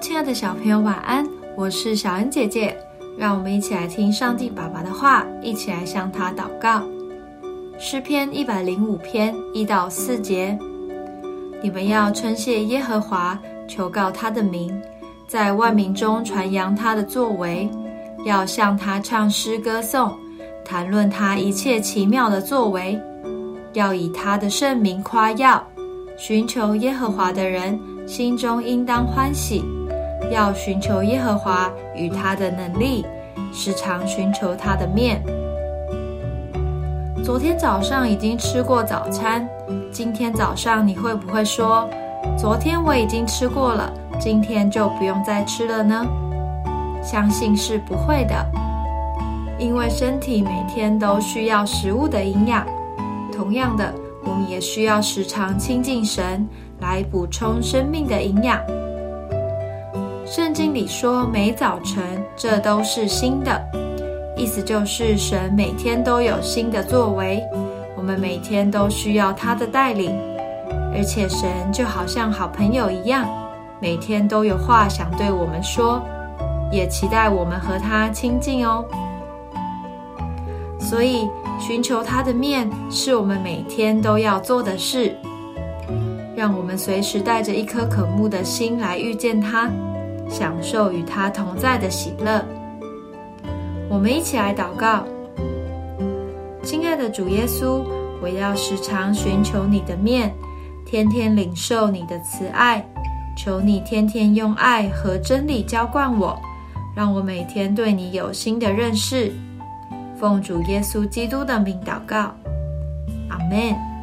亲爱的小朋友，晚安！我是小恩姐姐，让我们一起来听上帝爸爸的话，一起来向他祷告。诗篇一百零五篇一到四节：你们要称谢耶和华，求告他的名，在万民中传扬他的作为，要向他唱诗歌颂，谈论他一切奇妙的作为，要以他的圣名夸耀。寻求耶和华的人。心中应当欢喜，要寻求耶和华与他的能力，时常寻求他的面。昨天早上已经吃过早餐，今天早上你会不会说：“昨天我已经吃过了，今天就不用再吃了呢？”相信是不会的，因为身体每天都需要食物的营养。同样的，我们也需要时常亲近神。来补充生命的营养。圣经里说，每早晨这都是新的，意思就是神每天都有新的作为，我们每天都需要他的带领，而且神就好像好朋友一样，每天都有话想对我们说，也期待我们和他亲近哦。所以，寻求他的面是我们每天都要做的事。让我们随时带着一颗渴慕的心来遇见他，享受与他同在的喜乐。我们一起来祷告：亲爱的主耶稣，我要时常寻求你的面，天天领受你的慈爱。求你天天用爱和真理浇灌我，让我每天对你有新的认识。奉主耶稣基督的名祷告，阿门。